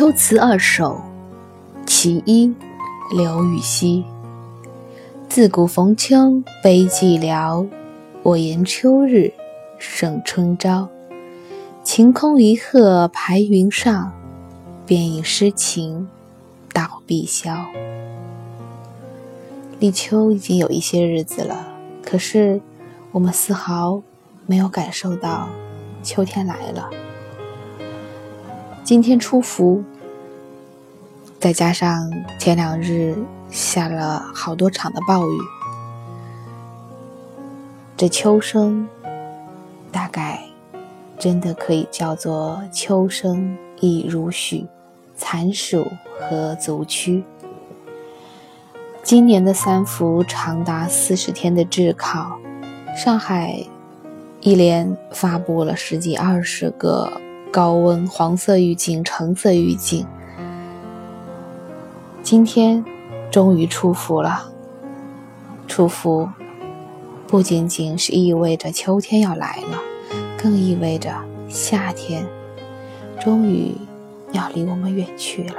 秋词二首，其一，刘禹锡。自古逢秋悲寂寥，我言秋日胜春朝。晴空一鹤排云上，便引诗情到碧霄。立秋已经有一些日子了，可是我们丝毫没有感受到秋天来了。今天初伏，再加上前两日下了好多场的暴雨，这秋声大概真的可以叫做“秋声亦如许，残暑何足惧”。今年的三伏长达四十天的炙烤，上海一连发布了十几二十个。高温黄色预警、橙色预警，今天终于出伏了。出伏不仅仅是意味着秋天要来了，更意味着夏天终于要离我们远去了。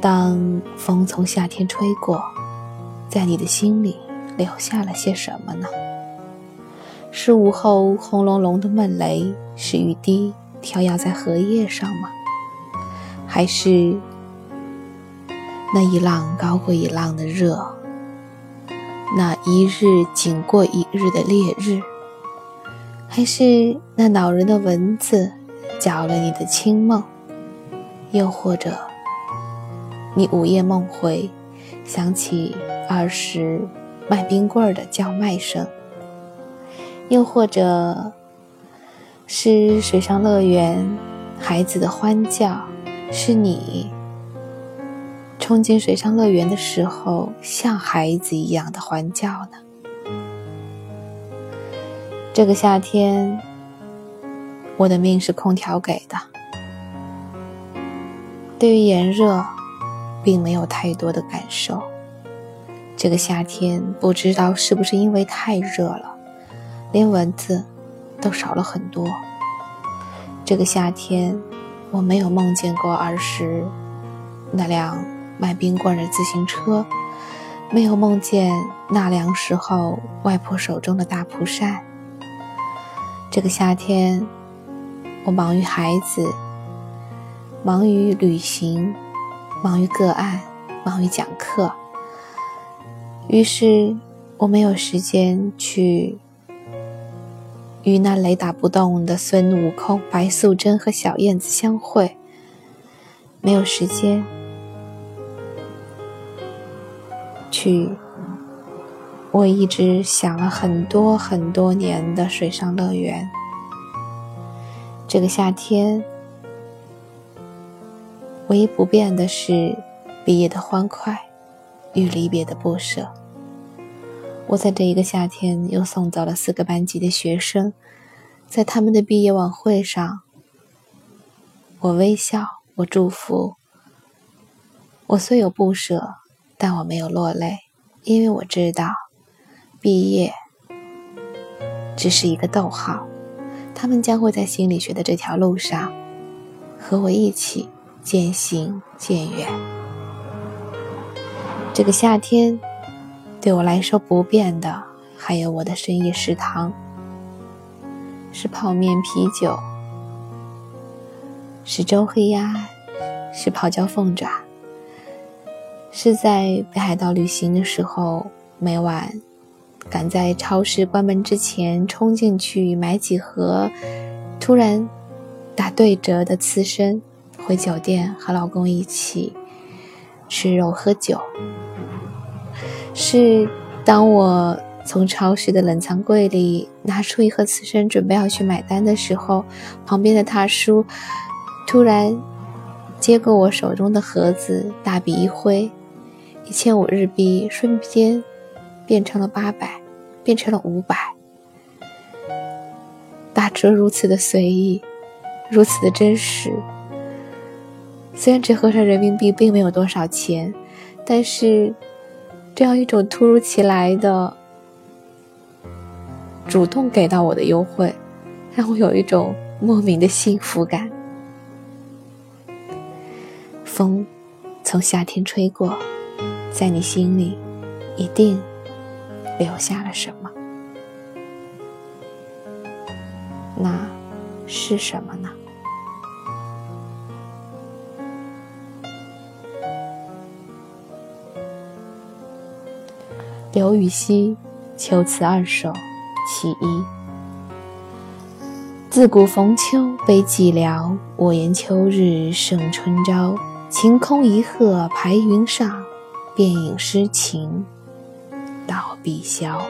当风从夏天吹过，在你的心里留下了些什么呢？是午后轰隆隆的闷雷，是雨滴跳跃在荷叶上吗？还是那一浪高过一浪的热，那一日紧过一日的烈日？还是那恼人的蚊子搅了你的清梦？又或者你午夜梦回，想起儿时卖冰棍的叫卖声？又或者是水上乐园孩子的欢叫，是你冲进水上乐园的时候像孩子一样的欢叫呢？这个夏天，我的命是空调给的，对于炎热，并没有太多的感受。这个夏天，不知道是不是因为太热了。连蚊子都少了很多。这个夏天，我没有梦见过儿时那辆卖冰棍的自行车，没有梦见纳凉时候外婆手中的大蒲扇。这个夏天，我忙于孩子，忙于旅行，忙于个案，忙于讲课，于是我没有时间去。与那雷打不动的孙悟空、白素贞和小燕子相会，没有时间去我一直想了很多很多年的水上乐园。这个夏天，唯一不变的是毕业的欢快与离别的不舍。我在这一个夏天又送走了四个班级的学生，在他们的毕业晚会上，我微笑，我祝福。我虽有不舍，但我没有落泪，因为我知道，毕业只是一个逗号，他们将会在心理学的这条路上和我一起渐行渐远。这个夏天。对我来说不变的，还有我的深夜食堂，是泡面、啤酒，是周黑鸭，是泡椒凤爪，是在北海道旅行的时候，每晚赶在超市关门之前冲进去买几盒，突然打对折的刺身，回酒店和老公一起吃肉喝酒。是当我从超市的冷藏柜里拿出一盒刺身，准备要去买单的时候，旁边的大叔突然接过我手中的盒子，大笔一挥，一千五日币瞬间变成了八百，变成了五百，打折如此的随意，如此的真实。虽然折合成人民币并没有多少钱，但是。这样一种突如其来的主动给到我的优惠，让我有一种莫名的幸福感。风从夏天吹过，在你心里一定留下了什么？那是什么呢？刘禹锡《秋词二首·其一》：自古逢秋悲寂寥，我言秋日胜春朝。晴空一鹤排云上，便引诗情到碧霄。